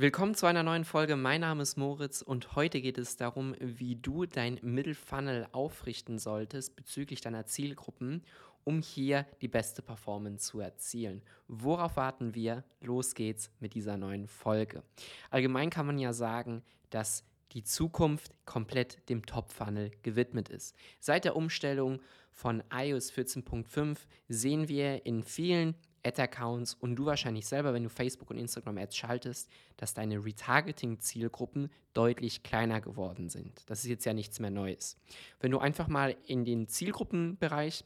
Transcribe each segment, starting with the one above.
Willkommen zu einer neuen Folge. Mein Name ist Moritz und heute geht es darum, wie du dein Middle Funnel aufrichten solltest bezüglich deiner Zielgruppen, um hier die beste Performance zu erzielen. Worauf warten wir? Los geht's mit dieser neuen Folge. Allgemein kann man ja sagen, dass die Zukunft komplett dem Top-Funnel gewidmet ist. Seit der Umstellung von iOS 14.5 sehen wir in vielen Ad-Accounts und du wahrscheinlich selber, wenn du Facebook und Instagram Ads schaltest, dass deine Retargeting-Zielgruppen deutlich kleiner geworden sind. Das ist jetzt ja nichts mehr Neues. Wenn du einfach mal in den Zielgruppenbereich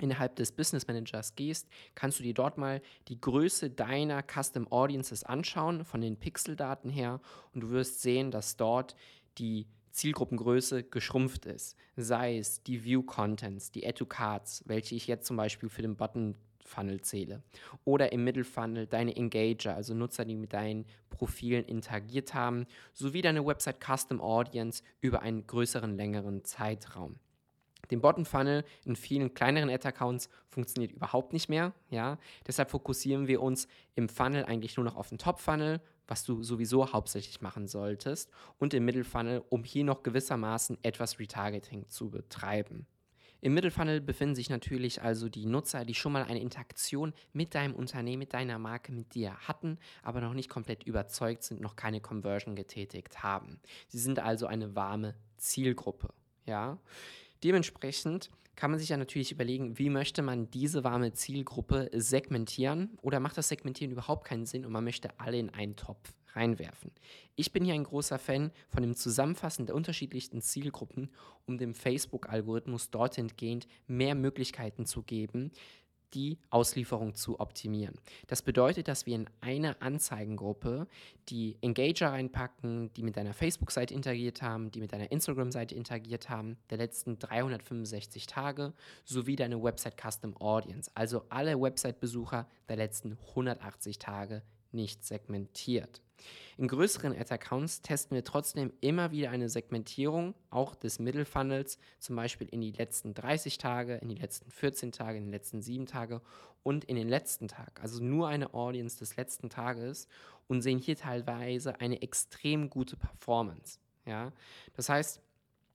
innerhalb des Business Managers gehst, kannst du dir dort mal die Größe deiner Custom Audiences anschauen, von den Pixeldaten her, und du wirst sehen, dass dort die Zielgruppengröße geschrumpft ist. Sei es die View Contents, die Add to Cards, welche ich jetzt zum Beispiel für den Button Funnel zähle. Oder im Middle Funnel deine Engager, also Nutzer, die mit deinen Profilen interagiert haben, sowie deine Website Custom Audience über einen größeren, längeren Zeitraum. Den Bottom Funnel in vielen kleineren Ad-Accounts funktioniert überhaupt nicht mehr. Ja? Deshalb fokussieren wir uns im Funnel eigentlich nur noch auf den Top Funnel, was du sowieso hauptsächlich machen solltest, und im Middle Funnel, um hier noch gewissermaßen etwas Retargeting zu betreiben. Im Mittelfunnel befinden sich natürlich also die Nutzer, die schon mal eine Interaktion mit deinem Unternehmen, mit deiner Marke, mit dir hatten, aber noch nicht komplett überzeugt sind, noch keine Conversion getätigt haben. Sie sind also eine warme Zielgruppe. Ja? Dementsprechend kann man sich ja natürlich überlegen, wie möchte man diese warme Zielgruppe segmentieren oder macht das Segmentieren überhaupt keinen Sinn und man möchte alle in einen Topf reinwerfen. Ich bin hier ein großer Fan von dem Zusammenfassen der unterschiedlichsten Zielgruppen, um dem Facebook-Algorithmus dorthin gehend mehr Möglichkeiten zu geben, die Auslieferung zu optimieren. Das bedeutet, dass wir in eine Anzeigengruppe die Engager reinpacken, die mit deiner Facebook-Seite interagiert haben, die mit deiner Instagram-Seite interagiert haben, der letzten 365 Tage, sowie deine Website Custom Audience, also alle Website-Besucher der letzten 180 Tage nicht segmentiert. In größeren Ad-Accounts testen wir trotzdem immer wieder eine Segmentierung, auch des Middle Funnels, zum Beispiel in die letzten 30 Tage, in die letzten 14 Tage, in den letzten 7 Tage und in den letzten Tag. Also nur eine Audience des letzten Tages und sehen hier teilweise eine extrem gute Performance. Ja? Das heißt,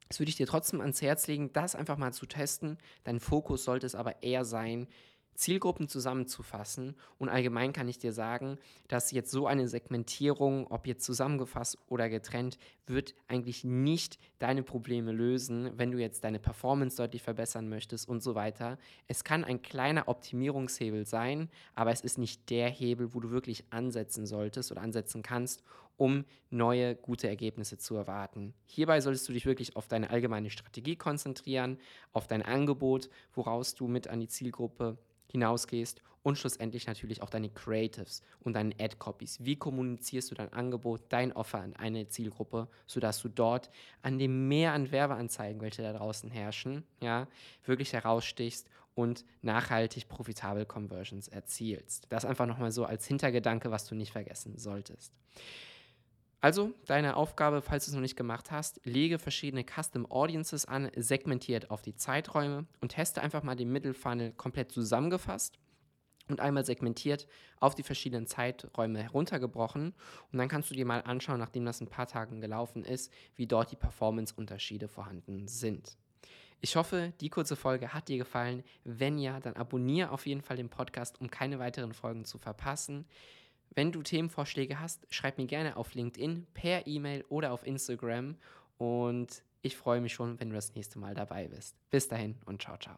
das würde ich dir trotzdem ans Herz legen, das einfach mal zu testen. Dein Fokus sollte es aber eher sein, Zielgruppen zusammenzufassen. Und allgemein kann ich dir sagen, dass jetzt so eine Segmentierung, ob jetzt zusammengefasst oder getrennt, wird eigentlich nicht deine Probleme lösen, wenn du jetzt deine Performance deutlich verbessern möchtest und so weiter. Es kann ein kleiner Optimierungshebel sein, aber es ist nicht der Hebel, wo du wirklich ansetzen solltest oder ansetzen kannst, um neue gute Ergebnisse zu erwarten. Hierbei solltest du dich wirklich auf deine allgemeine Strategie konzentrieren, auf dein Angebot, woraus du mit an die Zielgruppe hinausgehst und schlussendlich natürlich auch deine Creatives und deine Ad-Copies. Wie kommunizierst du dein Angebot, dein Offer an eine Zielgruppe, sodass du dort an dem Meer an Werbeanzeigen, welche da draußen herrschen, ja, wirklich herausstichst und nachhaltig profitabel Conversions erzielst. Das einfach nochmal so als Hintergedanke, was du nicht vergessen solltest. Also, deine Aufgabe, falls du es noch nicht gemacht hast, lege verschiedene Custom Audiences an, segmentiert auf die Zeiträume und teste einfach mal den Middle Funnel komplett zusammengefasst und einmal segmentiert auf die verschiedenen Zeiträume heruntergebrochen. Und dann kannst du dir mal anschauen, nachdem das ein paar Tagen gelaufen ist, wie dort die Performance-Unterschiede vorhanden sind. Ich hoffe, die kurze Folge hat dir gefallen. Wenn ja, dann abonniere auf jeden Fall den Podcast, um keine weiteren Folgen zu verpassen. Wenn du Themenvorschläge hast, schreib mir gerne auf LinkedIn, per E-Mail oder auf Instagram und ich freue mich schon, wenn du das nächste Mal dabei bist. Bis dahin und ciao, ciao.